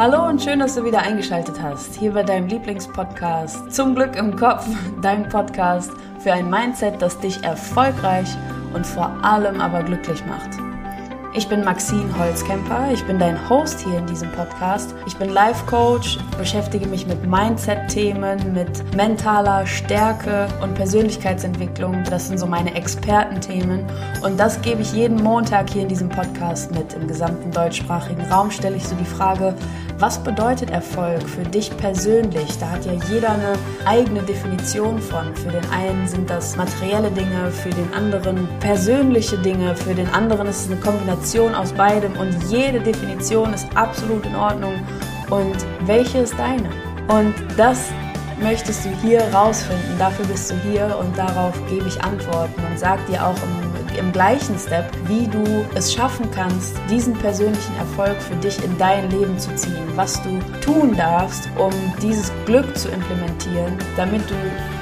Hallo und schön, dass du wieder eingeschaltet hast. Hier bei deinem Lieblingspodcast Zum Glück im Kopf, dein Podcast für ein Mindset, das dich erfolgreich und vor allem aber glücklich macht. Ich bin Maxine Holzkemper, ich bin dein Host hier in diesem Podcast. Ich bin Life Coach, beschäftige mich mit Mindset-Themen, mit mentaler Stärke und Persönlichkeitsentwicklung. Das sind so meine Expertenthemen und das gebe ich jeden Montag hier in diesem Podcast mit. Im gesamten deutschsprachigen Raum stelle ich so die Frage, was bedeutet Erfolg für dich persönlich? Da hat ja jeder eine eigene Definition von. Für den einen sind das materielle Dinge, für den anderen persönliche Dinge, für den anderen ist es eine Kombination aus beidem und jede Definition ist absolut in Ordnung. Und welche ist deine? Und das möchtest du hier rausfinden. Dafür bist du hier und darauf gebe ich Antworten und sage dir auch im, im, gleichen Step, wie du es schaffen kannst, diesen persönlichen Erfolg für dich in dein Leben zu ziehen, was du tun darfst, um dieses Glück zu implementieren, damit du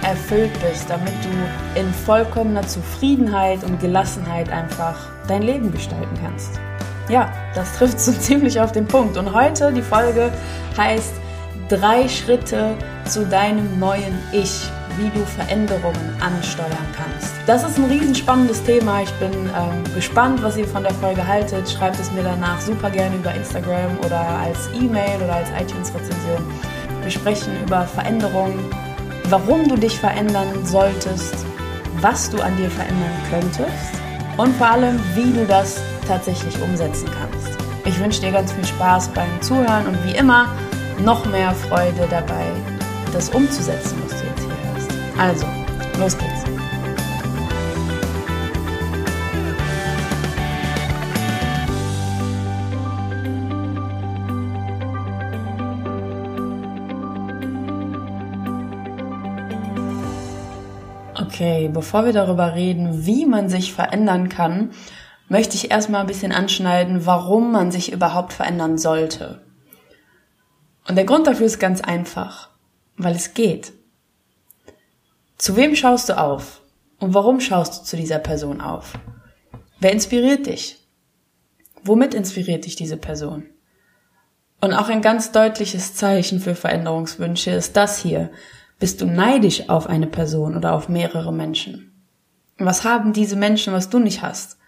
erfüllt bist, damit du in vollkommener Zufriedenheit und Gelassenheit einfach dein Leben gestalten kannst. Ja, das trifft so ziemlich auf den Punkt. Und heute die Folge heißt drei Schritte zu deinem neuen Ich, wie du Veränderungen ansteuern kannst. Das ist ein riesenspannendes Thema. Ich bin ähm, gespannt, was ihr von der Folge haltet. Schreibt es mir danach super gerne über Instagram oder als E-Mail oder als iTunes-Rezension. Wir sprechen über Veränderungen, warum du dich verändern solltest, was du an dir verändern könntest und vor allem, wie du das tatsächlich umsetzen kannst. Ich wünsche dir ganz viel Spaß beim Zuhören und wie immer, noch mehr Freude dabei, das umzusetzen, Also, los geht's. Okay, bevor wir darüber reden, wie man sich verändern kann, möchte ich erstmal ein bisschen anschneiden, warum man sich überhaupt verändern sollte. Und der Grund dafür ist ganz einfach, weil es geht. Zu wem schaust du auf? Und warum schaust du zu dieser Person auf? Wer inspiriert dich? Womit inspiriert dich diese Person? Und auch ein ganz deutliches Zeichen für Veränderungswünsche ist das hier. Bist du neidisch auf eine Person oder auf mehrere Menschen? Was haben diese Menschen, was du nicht hast?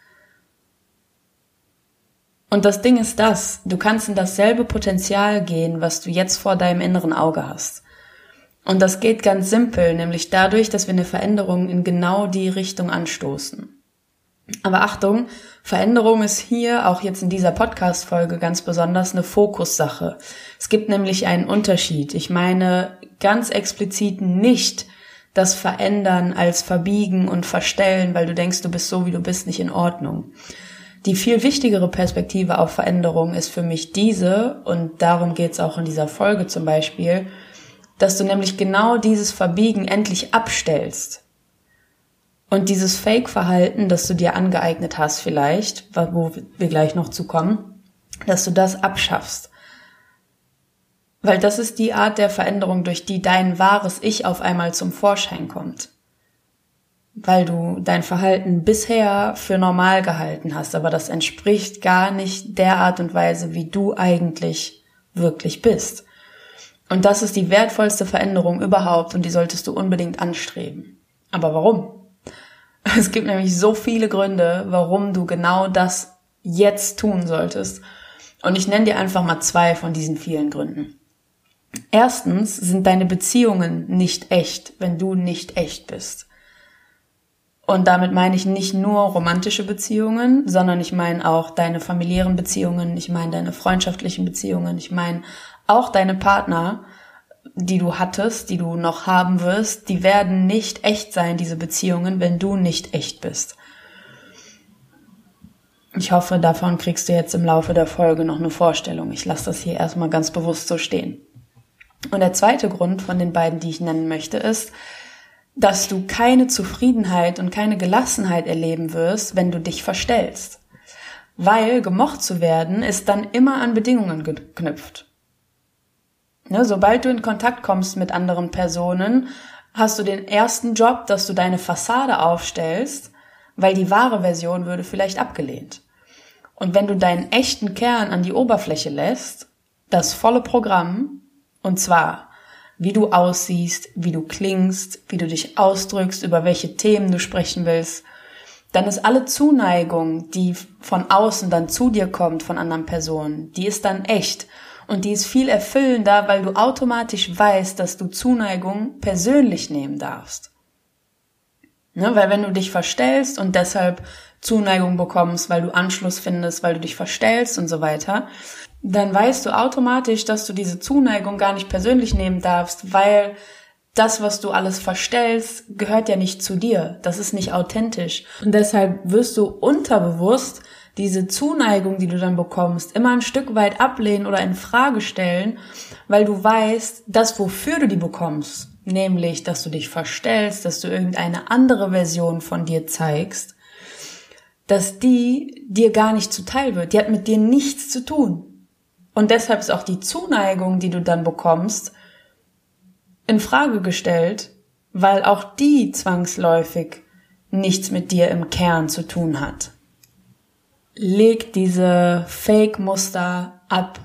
Und das Ding ist das, du kannst in dasselbe Potenzial gehen, was du jetzt vor deinem inneren Auge hast. Und das geht ganz simpel, nämlich dadurch, dass wir eine Veränderung in genau die Richtung anstoßen. Aber Achtung, Veränderung ist hier, auch jetzt in dieser Podcast-Folge ganz besonders, eine Fokussache. Es gibt nämlich einen Unterschied. Ich meine ganz explizit nicht das Verändern als Verbiegen und Verstellen, weil du denkst, du bist so, wie du bist, nicht in Ordnung. Die viel wichtigere Perspektive auf Veränderung ist für mich diese, und darum geht es auch in dieser Folge zum Beispiel, dass du nämlich genau dieses Verbiegen endlich abstellst. Und dieses Fake-Verhalten, das du dir angeeignet hast vielleicht, wo wir gleich noch zu kommen, dass du das abschaffst. Weil das ist die Art der Veränderung, durch die dein wahres Ich auf einmal zum Vorschein kommt weil du dein Verhalten bisher für normal gehalten hast, aber das entspricht gar nicht der Art und Weise, wie du eigentlich wirklich bist. Und das ist die wertvollste Veränderung überhaupt und die solltest du unbedingt anstreben. Aber warum? Es gibt nämlich so viele Gründe, warum du genau das jetzt tun solltest. Und ich nenne dir einfach mal zwei von diesen vielen Gründen. Erstens sind deine Beziehungen nicht echt, wenn du nicht echt bist. Und damit meine ich nicht nur romantische Beziehungen, sondern ich meine auch deine familiären Beziehungen, ich meine deine freundschaftlichen Beziehungen, ich meine auch deine Partner, die du hattest, die du noch haben wirst, die werden nicht echt sein, diese Beziehungen, wenn du nicht echt bist. Ich hoffe, davon kriegst du jetzt im Laufe der Folge noch eine Vorstellung. Ich lasse das hier erstmal ganz bewusst so stehen. Und der zweite Grund von den beiden, die ich nennen möchte, ist, dass du keine Zufriedenheit und keine Gelassenheit erleben wirst, wenn du dich verstellst. Weil gemocht zu werden ist dann immer an Bedingungen geknüpft. Ne, sobald du in Kontakt kommst mit anderen Personen, hast du den ersten Job, dass du deine Fassade aufstellst, weil die wahre Version würde vielleicht abgelehnt. Und wenn du deinen echten Kern an die Oberfläche lässt, das volle Programm, und zwar wie du aussiehst, wie du klingst, wie du dich ausdrückst, über welche Themen du sprechen willst, dann ist alle Zuneigung, die von außen dann zu dir kommt, von anderen Personen, die ist dann echt. Und die ist viel erfüllender, weil du automatisch weißt, dass du Zuneigung persönlich nehmen darfst. Ne? Weil wenn du dich verstellst und deshalb Zuneigung bekommst, weil du Anschluss findest, weil du dich verstellst und so weiter, dann weißt du automatisch, dass du diese Zuneigung gar nicht persönlich nehmen darfst, weil das, was du alles verstellst, gehört ja nicht zu dir. Das ist nicht authentisch. Und deshalb wirst du unterbewusst diese Zuneigung, die du dann bekommst, immer ein Stück weit ablehnen oder in Frage stellen, weil du weißt, das, wofür du die bekommst, nämlich, dass du dich verstellst, dass du irgendeine andere Version von dir zeigst, dass die dir gar nicht zuteil wird. Die hat mit dir nichts zu tun. Und deshalb ist auch die Zuneigung, die du dann bekommst, in Frage gestellt, weil auch die zwangsläufig nichts mit dir im Kern zu tun hat. Leg diese Fake-Muster ab.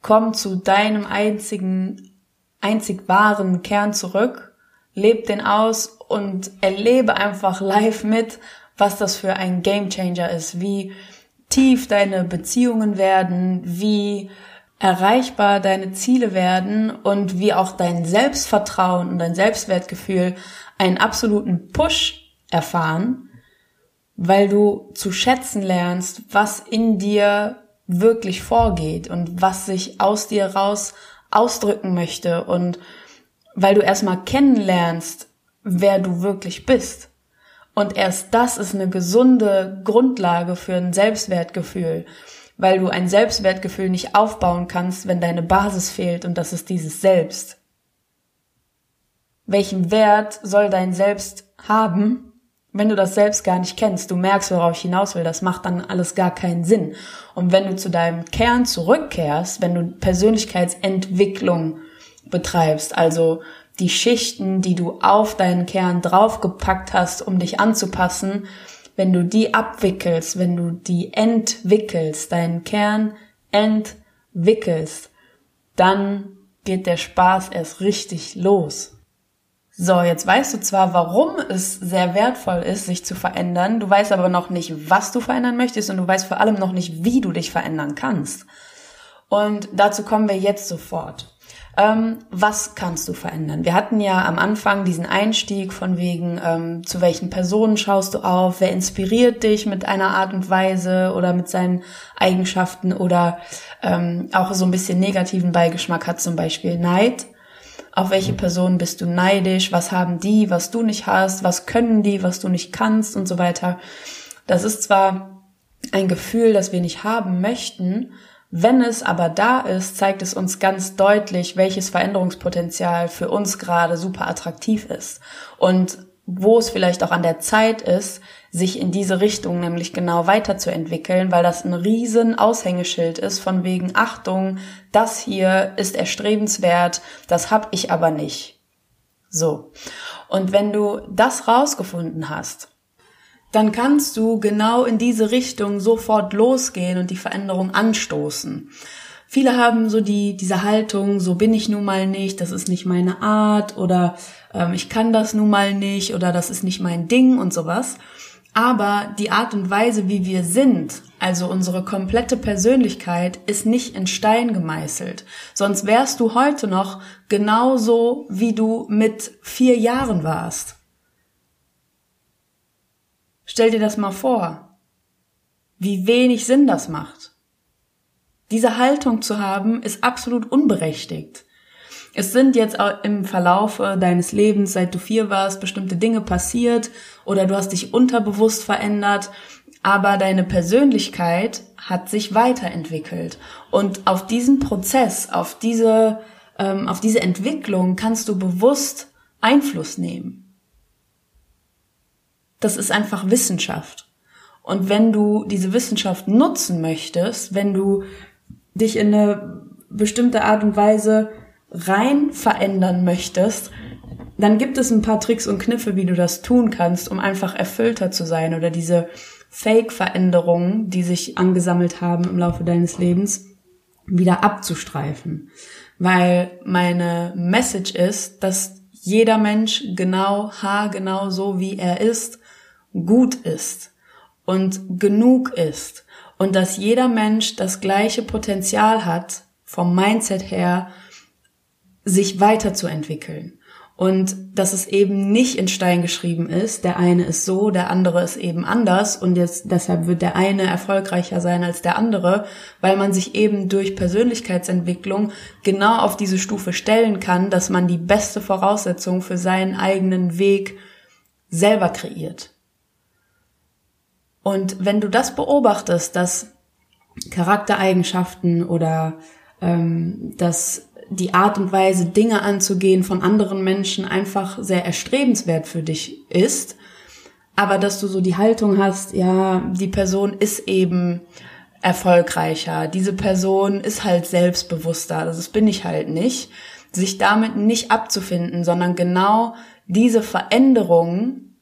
Komm zu deinem einzigen, einzig wahren Kern zurück, leb den aus und erlebe einfach live mit, was das für ein Gamechanger ist, wie tief deine Beziehungen werden, wie erreichbar deine Ziele werden und wie auch dein Selbstvertrauen und dein Selbstwertgefühl einen absoluten Push erfahren, weil du zu schätzen lernst, was in dir wirklich vorgeht und was sich aus dir raus ausdrücken möchte und weil du erstmal kennenlernst, wer du wirklich bist. Und erst das ist eine gesunde Grundlage für ein Selbstwertgefühl weil du ein Selbstwertgefühl nicht aufbauen kannst, wenn deine Basis fehlt und das ist dieses Selbst. Welchen Wert soll dein Selbst haben, wenn du das selbst gar nicht kennst? Du merkst, worauf ich hinaus will. Das macht dann alles gar keinen Sinn. Und wenn du zu deinem Kern zurückkehrst, wenn du Persönlichkeitsentwicklung betreibst, also die Schichten, die du auf deinen Kern draufgepackt hast, um dich anzupassen, wenn du die abwickelst, wenn du die entwickelst, deinen Kern entwickelst, dann geht der Spaß erst richtig los. So, jetzt weißt du zwar, warum es sehr wertvoll ist, sich zu verändern, du weißt aber noch nicht, was du verändern möchtest und du weißt vor allem noch nicht, wie du dich verändern kannst. Und dazu kommen wir jetzt sofort. Ähm, was kannst du verändern? Wir hatten ja am Anfang diesen Einstieg von wegen, ähm, zu welchen Personen schaust du auf, wer inspiriert dich mit einer Art und Weise oder mit seinen Eigenschaften oder ähm, auch so ein bisschen negativen Beigeschmack hat zum Beispiel Neid. Auf welche. Personen bist du neidisch? Was haben die, was du nicht hast? Was können die, was du nicht kannst und so weiter? Das ist zwar ein Gefühl, das wir nicht haben möchten, wenn es aber da ist, zeigt es uns ganz deutlich, welches Veränderungspotenzial für uns gerade super attraktiv ist und wo es vielleicht auch an der Zeit ist, sich in diese Richtung nämlich genau weiterzuentwickeln, weil das ein riesen Aushängeschild ist von wegen Achtung, das hier ist erstrebenswert, das hab ich aber nicht. So. Und wenn du das rausgefunden hast, dann kannst du genau in diese Richtung sofort losgehen und die Veränderung anstoßen. Viele haben so die, diese Haltung, so bin ich nun mal nicht, das ist nicht meine Art oder ähm, ich kann das nun mal nicht oder das ist nicht mein Ding und sowas. Aber die Art und Weise, wie wir sind, also unsere komplette Persönlichkeit, ist nicht in Stein gemeißelt. Sonst wärst du heute noch genauso, wie du mit vier Jahren warst. Stell dir das mal vor, wie wenig Sinn das macht. Diese Haltung zu haben, ist absolut unberechtigt. Es sind jetzt im Verlauf deines Lebens, seit du vier warst, bestimmte Dinge passiert oder du hast dich unterbewusst verändert, aber deine Persönlichkeit hat sich weiterentwickelt. Und auf diesen Prozess, auf diese, ähm, auf diese Entwicklung kannst du bewusst Einfluss nehmen. Das ist einfach Wissenschaft. Und wenn du diese Wissenschaft nutzen möchtest, wenn du dich in eine bestimmte Art und Weise rein verändern möchtest, dann gibt es ein paar Tricks und Kniffe, wie du das tun kannst, um einfach erfüllter zu sein oder diese Fake-Veränderungen, die sich angesammelt haben im Laufe deines Lebens, wieder abzustreifen. Weil meine Message ist, dass jeder Mensch genau, haargenau so wie er ist, gut ist und genug ist. Und dass jeder Mensch das gleiche Potenzial hat, vom Mindset her, sich weiterzuentwickeln. Und dass es eben nicht in Stein geschrieben ist, der eine ist so, der andere ist eben anders und jetzt deshalb wird der eine erfolgreicher sein als der andere, weil man sich eben durch Persönlichkeitsentwicklung genau auf diese Stufe stellen kann, dass man die beste Voraussetzung für seinen eigenen Weg selber kreiert. Und wenn du das beobachtest, dass Charaktereigenschaften oder ähm, dass die Art und Weise, Dinge anzugehen von anderen Menschen einfach sehr erstrebenswert für dich ist, aber dass du so die Haltung hast, ja, die Person ist eben erfolgreicher, diese Person ist halt selbstbewusster, das bin ich halt nicht, sich damit nicht abzufinden, sondern genau diese Veränderung,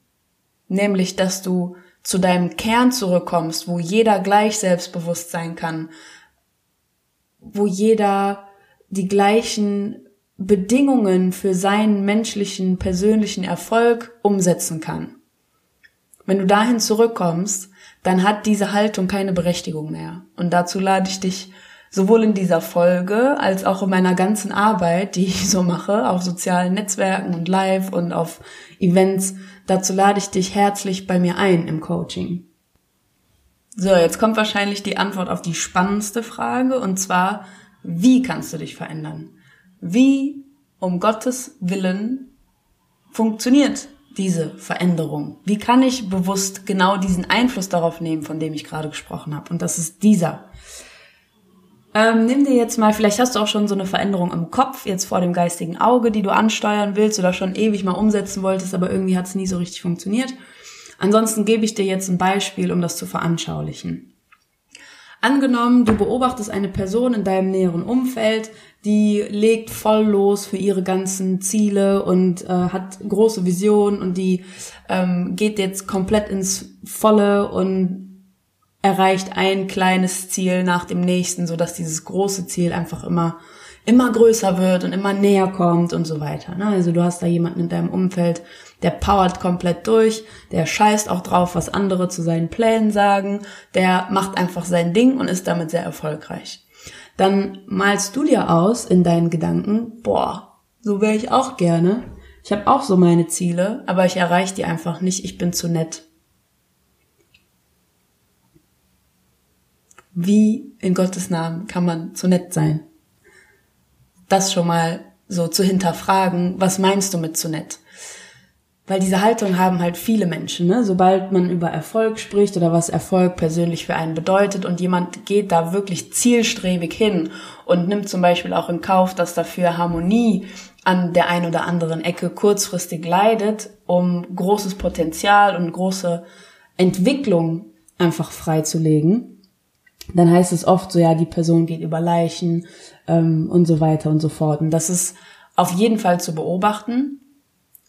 nämlich dass du zu deinem Kern zurückkommst, wo jeder gleich selbstbewusst sein kann, wo jeder die gleichen Bedingungen für seinen menschlichen, persönlichen Erfolg umsetzen kann. Wenn du dahin zurückkommst, dann hat diese Haltung keine Berechtigung mehr. Und dazu lade ich dich sowohl in dieser Folge als auch in meiner ganzen Arbeit, die ich so mache, auf sozialen Netzwerken und live und auf Events, dazu lade ich dich herzlich bei mir ein im Coaching. So, jetzt kommt wahrscheinlich die Antwort auf die spannendste Frage und zwar, wie kannst du dich verändern? Wie, um Gottes Willen, funktioniert diese Veränderung? Wie kann ich bewusst genau diesen Einfluss darauf nehmen, von dem ich gerade gesprochen habe? Und das ist dieser. Ähm, nimm dir jetzt mal, vielleicht hast du auch schon so eine Veränderung im Kopf, jetzt vor dem geistigen Auge, die du ansteuern willst oder schon ewig mal umsetzen wolltest, aber irgendwie hat es nie so richtig funktioniert. Ansonsten gebe ich dir jetzt ein Beispiel, um das zu veranschaulichen. Angenommen, du beobachtest eine Person in deinem näheren Umfeld, die legt voll los für ihre ganzen Ziele und äh, hat große Visionen und die ähm, geht jetzt komplett ins Volle und erreicht ein kleines Ziel nach dem nächsten, so dass dieses große Ziel einfach immer immer größer wird und immer näher kommt und so weiter. Ne? Also du hast da jemanden in deinem Umfeld, der powert komplett durch, der scheißt auch drauf, was andere zu seinen Plänen sagen, der macht einfach sein Ding und ist damit sehr erfolgreich. Dann malst du dir aus in deinen Gedanken, boah, so wäre ich auch gerne. Ich habe auch so meine Ziele, aber ich erreiche die einfach nicht, ich bin zu nett. Wie in Gottes Namen kann man zu nett sein? das schon mal so zu hinterfragen, was meinst du mit zu nett? Weil diese Haltung haben halt viele Menschen, ne? Sobald man über Erfolg spricht oder was Erfolg persönlich für einen bedeutet und jemand geht da wirklich zielstrebig hin und nimmt zum Beispiel auch in Kauf, dass dafür Harmonie an der einen oder anderen Ecke kurzfristig leidet, um großes Potenzial und große Entwicklung einfach freizulegen, dann heißt es oft so, ja, die Person geht über Leichen ähm, und so weiter und so fort. Und das ist auf jeden Fall zu beobachten.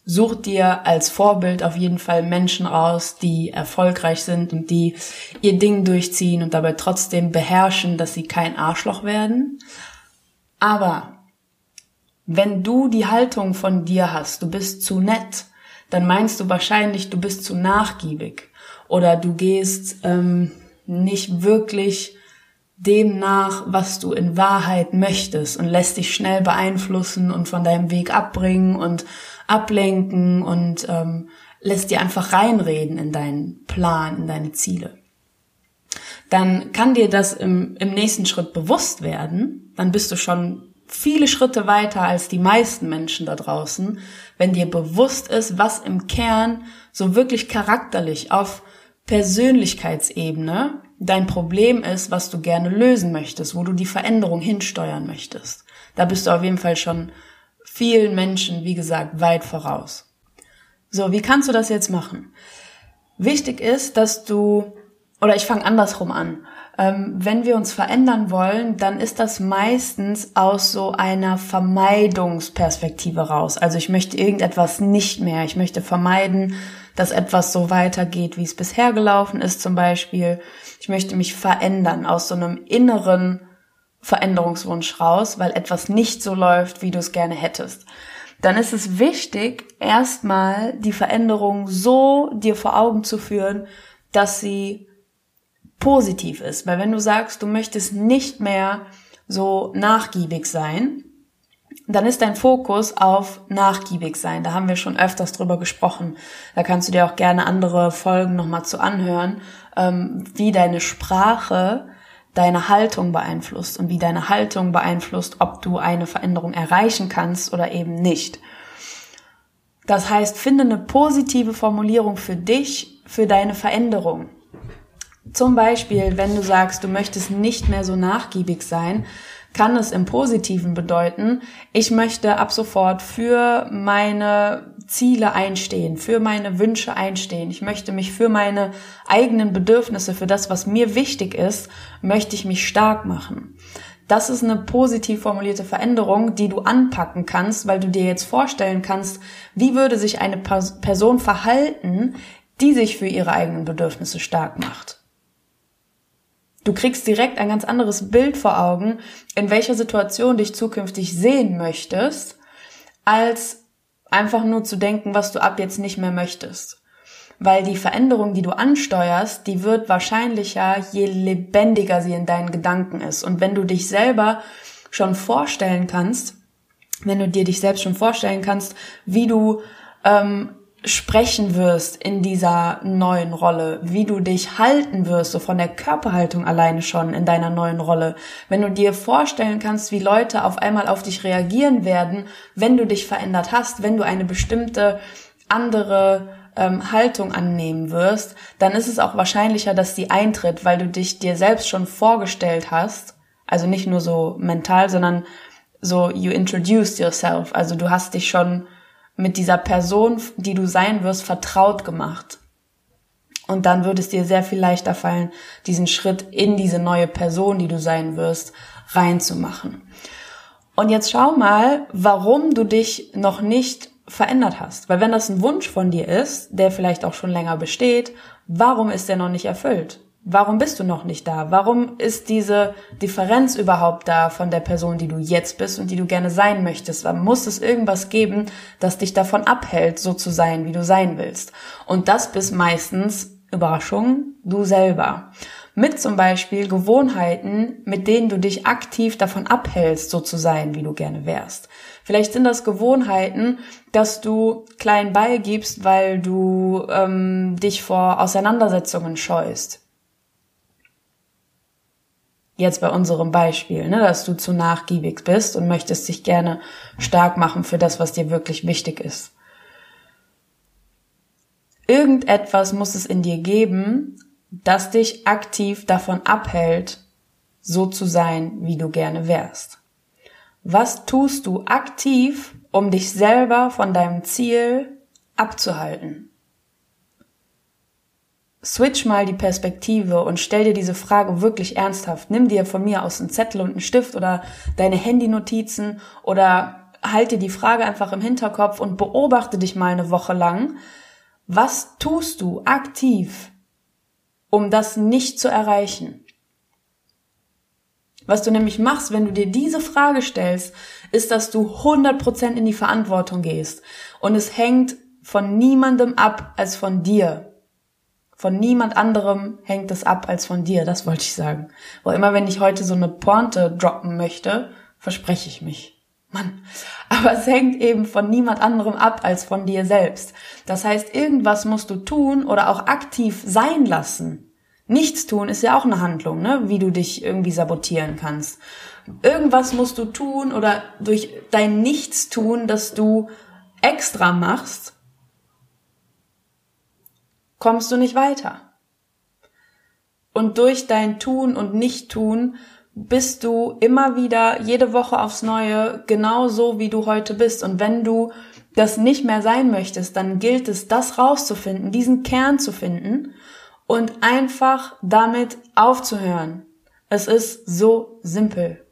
Such dir als Vorbild auf jeden Fall Menschen raus, die erfolgreich sind und die ihr Ding durchziehen und dabei trotzdem beherrschen, dass sie kein Arschloch werden. Aber wenn du die Haltung von dir hast, du bist zu nett, dann meinst du wahrscheinlich, du bist zu nachgiebig oder du gehst ähm, nicht wirklich dem nach, was du in Wahrheit möchtest und lässt dich schnell beeinflussen und von deinem Weg abbringen und ablenken und ähm, lässt dir einfach reinreden in deinen Plan, in deine Ziele. Dann kann dir das im, im nächsten Schritt bewusst werden, dann bist du schon viele Schritte weiter als die meisten Menschen da draußen, wenn dir bewusst ist, was im Kern so wirklich charakterlich auf Persönlichkeitsebene dein Problem ist, was du gerne lösen möchtest, wo du die Veränderung hinsteuern möchtest. Da bist du auf jeden Fall schon vielen Menschen, wie gesagt, weit voraus. So, wie kannst du das jetzt machen? Wichtig ist, dass du, oder ich fange andersrum an. Ähm, wenn wir uns verändern wollen, dann ist das meistens aus so einer Vermeidungsperspektive raus. Also ich möchte irgendetwas nicht mehr. Ich möchte vermeiden, dass etwas so weitergeht, wie es bisher gelaufen ist zum Beispiel. Ich möchte mich verändern aus so einem inneren Veränderungswunsch raus, weil etwas nicht so läuft, wie du es gerne hättest. Dann ist es wichtig, erstmal die Veränderung so dir vor Augen zu führen, dass sie positiv ist. Weil wenn du sagst, du möchtest nicht mehr so nachgiebig sein, dann ist dein Fokus auf nachgiebig sein. Da haben wir schon öfters drüber gesprochen. Da kannst du dir auch gerne andere Folgen nochmal zu anhören, ähm, wie deine Sprache deine Haltung beeinflusst und wie deine Haltung beeinflusst, ob du eine Veränderung erreichen kannst oder eben nicht. Das heißt, finde eine positive Formulierung für dich, für deine Veränderung. Zum Beispiel, wenn du sagst, du möchtest nicht mehr so nachgiebig sein, kann es im Positiven bedeuten, ich möchte ab sofort für meine Ziele einstehen, für meine Wünsche einstehen. Ich möchte mich für meine eigenen Bedürfnisse, für das, was mir wichtig ist, möchte ich mich stark machen. Das ist eine positiv formulierte Veränderung, die du anpacken kannst, weil du dir jetzt vorstellen kannst, wie würde sich eine Person verhalten, die sich für ihre eigenen Bedürfnisse stark macht. Du kriegst direkt ein ganz anderes Bild vor Augen, in welcher Situation dich zukünftig sehen möchtest, als einfach nur zu denken, was du ab jetzt nicht mehr möchtest. Weil die Veränderung, die du ansteuerst, die wird wahrscheinlicher, je lebendiger sie in deinen Gedanken ist. Und wenn du dich selber schon vorstellen kannst, wenn du dir dich selbst schon vorstellen kannst, wie du ähm, sprechen wirst in dieser neuen Rolle, wie du dich halten wirst, so von der Körperhaltung alleine schon in deiner neuen Rolle. Wenn du dir vorstellen kannst, wie Leute auf einmal auf dich reagieren werden, wenn du dich verändert hast, wenn du eine bestimmte andere ähm, Haltung annehmen wirst, dann ist es auch wahrscheinlicher, dass die eintritt, weil du dich dir selbst schon vorgestellt hast, also nicht nur so mental, sondern so you introduced yourself, also du hast dich schon mit dieser Person, die du sein wirst, vertraut gemacht. Und dann würde es dir sehr viel leichter fallen, diesen Schritt in diese neue Person, die du sein wirst, reinzumachen. Und jetzt schau mal, warum du dich noch nicht verändert hast. Weil wenn das ein Wunsch von dir ist, der vielleicht auch schon länger besteht, warum ist der noch nicht erfüllt? Warum bist du noch nicht da? Warum ist diese Differenz überhaupt da von der Person, die du jetzt bist und die du gerne sein möchtest? Warum muss es irgendwas geben, das dich davon abhält, so zu sein, wie du sein willst? Und das bist meistens, Überraschung, du selber. Mit zum Beispiel Gewohnheiten, mit denen du dich aktiv davon abhältst, so zu sein, wie du gerne wärst. Vielleicht sind das Gewohnheiten, dass du klein beigibst, weil du ähm, dich vor Auseinandersetzungen scheust jetzt bei unserem Beispiel, ne, dass du zu nachgiebig bist und möchtest dich gerne stark machen für das, was dir wirklich wichtig ist. Irgendetwas muss es in dir geben, das dich aktiv davon abhält, so zu sein, wie du gerne wärst. Was tust du aktiv, um dich selber von deinem Ziel abzuhalten? Switch mal die Perspektive und stell dir diese Frage wirklich ernsthaft. Nimm dir von mir aus einen Zettel und einen Stift oder deine Handynotizen oder halt dir die Frage einfach im Hinterkopf und beobachte dich mal eine Woche lang. Was tust du aktiv, um das nicht zu erreichen? Was du nämlich machst, wenn du dir diese Frage stellst, ist, dass du 100% in die Verantwortung gehst. Und es hängt von niemandem ab als von dir. Von niemand anderem hängt es ab als von dir, das wollte ich sagen. Wo immer, wenn ich heute so eine Pointe droppen möchte, verspreche ich mich. Mann. Aber es hängt eben von niemand anderem ab als von dir selbst. Das heißt, irgendwas musst du tun oder auch aktiv sein lassen. Nichts tun ist ja auch eine Handlung, ne? wie du dich irgendwie sabotieren kannst. Irgendwas musst du tun oder durch dein Nichtstun, das du extra machst, kommst du nicht weiter. Und durch dein Tun und Nicht-Tun bist du immer wieder jede Woche aufs Neue genau so, wie du heute bist. Und wenn du das nicht mehr sein möchtest, dann gilt es, das rauszufinden, diesen Kern zu finden und einfach damit aufzuhören. Es ist so simpel.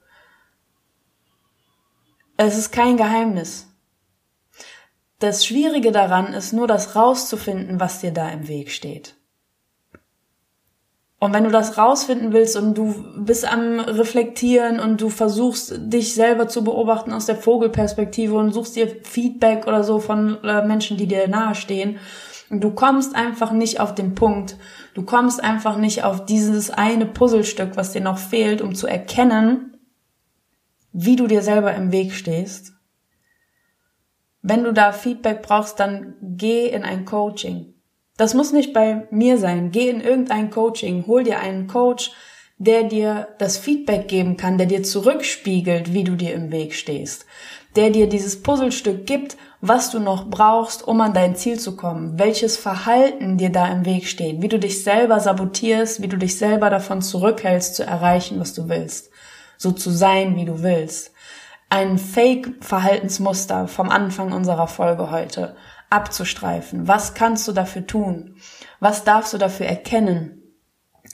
Es ist kein Geheimnis. Das Schwierige daran ist nur das rauszufinden, was dir da im Weg steht. Und wenn du das rausfinden willst und du bist am Reflektieren und du versuchst, dich selber zu beobachten aus der Vogelperspektive und suchst dir Feedback oder so von äh, Menschen, die dir nahestehen, du kommst einfach nicht auf den Punkt, du kommst einfach nicht auf dieses eine Puzzlestück, was dir noch fehlt, um zu erkennen, wie du dir selber im Weg stehst. Wenn du da Feedback brauchst, dann geh in ein Coaching. Das muss nicht bei mir sein. Geh in irgendein Coaching, hol dir einen Coach, der dir das Feedback geben kann, der dir zurückspiegelt, wie du dir im Weg stehst, der dir dieses Puzzlestück gibt, was du noch brauchst, um an dein Ziel zu kommen, welches Verhalten dir da im Weg steht, wie du dich selber sabotierst, wie du dich selber davon zurückhältst zu erreichen, was du willst, so zu sein, wie du willst. Ein Fake-Verhaltensmuster vom Anfang unserer Folge heute abzustreifen. Was kannst du dafür tun? Was darfst du dafür erkennen?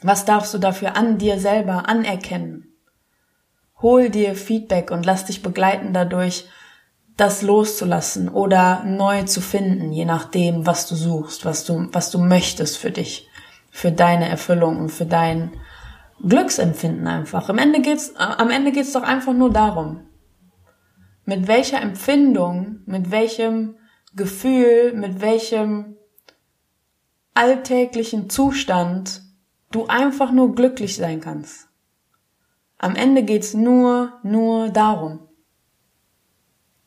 Was darfst du dafür an dir selber anerkennen? Hol dir Feedback und lass dich begleiten dadurch, das loszulassen oder neu zu finden, je nachdem, was du suchst, was du, was du möchtest für dich, für deine Erfüllung und für dein Glücksempfinden einfach. Am Ende geht's, am Ende geht's doch einfach nur darum, mit welcher Empfindung, mit welchem Gefühl, mit welchem alltäglichen Zustand du einfach nur glücklich sein kannst. Am Ende geht's nur, nur darum.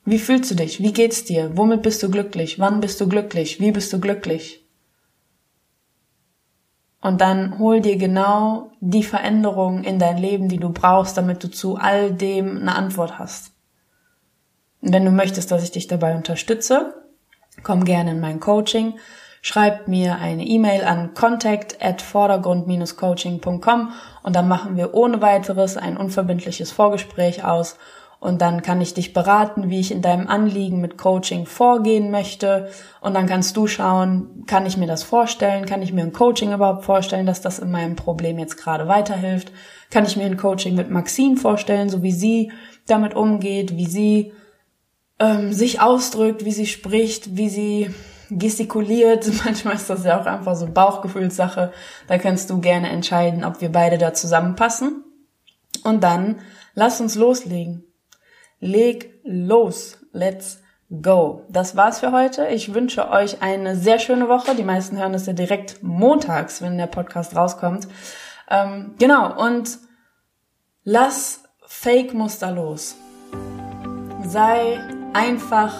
Wie fühlst du dich? Wie geht's dir? Womit bist du glücklich? Wann bist du glücklich? Wie bist du glücklich? Und dann hol dir genau die Veränderung in dein Leben, die du brauchst, damit du zu all dem eine Antwort hast. Wenn du möchtest, dass ich dich dabei unterstütze, komm gerne in mein Coaching. Schreib mir eine E-Mail an contact at vordergrund-coaching.com und dann machen wir ohne weiteres ein unverbindliches Vorgespräch aus. Und dann kann ich dich beraten, wie ich in deinem Anliegen mit Coaching vorgehen möchte. Und dann kannst du schauen, kann ich mir das vorstellen, kann ich mir ein Coaching überhaupt vorstellen, dass das in meinem Problem jetzt gerade weiterhilft, kann ich mir ein Coaching mit Maxine vorstellen, so wie sie damit umgeht, wie sie ähm, sich ausdrückt, wie sie spricht, wie sie gestikuliert. Manchmal ist das ja auch einfach so Bauchgefühlssache. Da kannst du gerne entscheiden, ob wir beide da zusammenpassen. Und dann lass uns loslegen. Leg los. Let's go. Das war's für heute. Ich wünsche euch eine sehr schöne Woche. Die meisten hören es ja direkt montags, wenn der Podcast rauskommt. Ähm, genau. Und lass Fake-Muster los. Sei einfach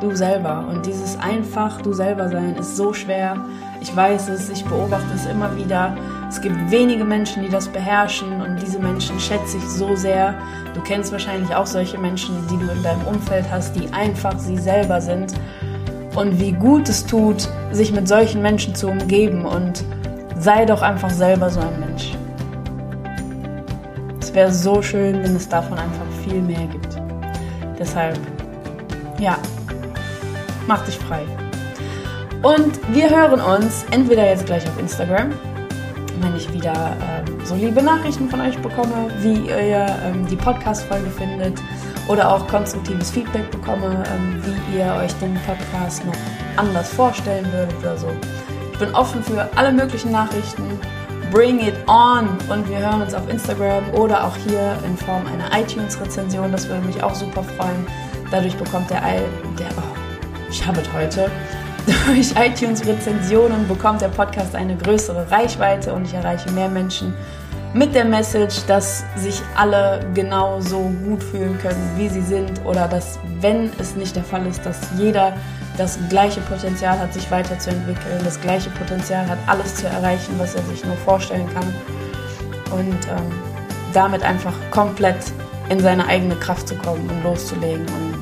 du selber. Und dieses einfach du selber sein ist so schwer. Ich weiß es, ich beobachte es immer wieder. Es gibt wenige Menschen, die das beherrschen und diese Menschen schätze ich so sehr. Du kennst wahrscheinlich auch solche Menschen, die du in deinem Umfeld hast, die einfach sie selber sind. Und wie gut es tut, sich mit solchen Menschen zu umgeben und sei doch einfach selber so ein Mensch. Es wäre so schön, wenn es davon einfach viel mehr gibt. Deshalb, ja, mach dich frei. Und wir hören uns entweder jetzt gleich auf Instagram, wenn ich wieder ähm, so liebe Nachrichten von euch bekomme, wie ihr ähm, die Podcast-Folge findet oder auch konstruktives Feedback bekomme, ähm, wie ihr euch den Podcast noch anders vorstellen würdet oder so. Ich bin offen für alle möglichen Nachrichten. Bring it on! Und wir hören uns auf Instagram oder auch hier in Form einer iTunes-Rezension. Das würde mich auch super freuen. Dadurch bekommt der, der oh, ich habe es heute, durch iTunes-Rezensionen bekommt der Podcast eine größere Reichweite und ich erreiche mehr Menschen mit der Message, dass sich alle genau so gut fühlen können, wie sie sind oder dass, wenn es nicht der Fall ist, dass jeder das gleiche Potenzial hat, sich weiterzuentwickeln, das gleiche Potenzial hat, alles zu erreichen, was er sich nur vorstellen kann. Und ähm, damit einfach komplett in seine eigene Kraft zu kommen und loszulegen und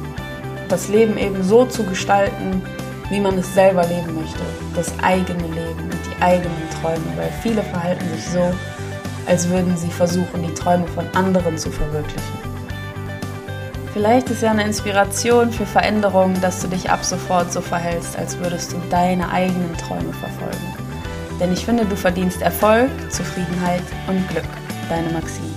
das Leben eben so zu gestalten, wie man es selber leben möchte, das eigene Leben und die eigenen Träume, weil viele verhalten sich so, als würden sie versuchen, die Träume von anderen zu verwirklichen. Vielleicht ist ja eine Inspiration für Veränderungen, dass du dich ab sofort so verhältst, als würdest du deine eigenen Träume verfolgen. Denn ich finde, du verdienst Erfolg, Zufriedenheit und Glück. Deine Maxine.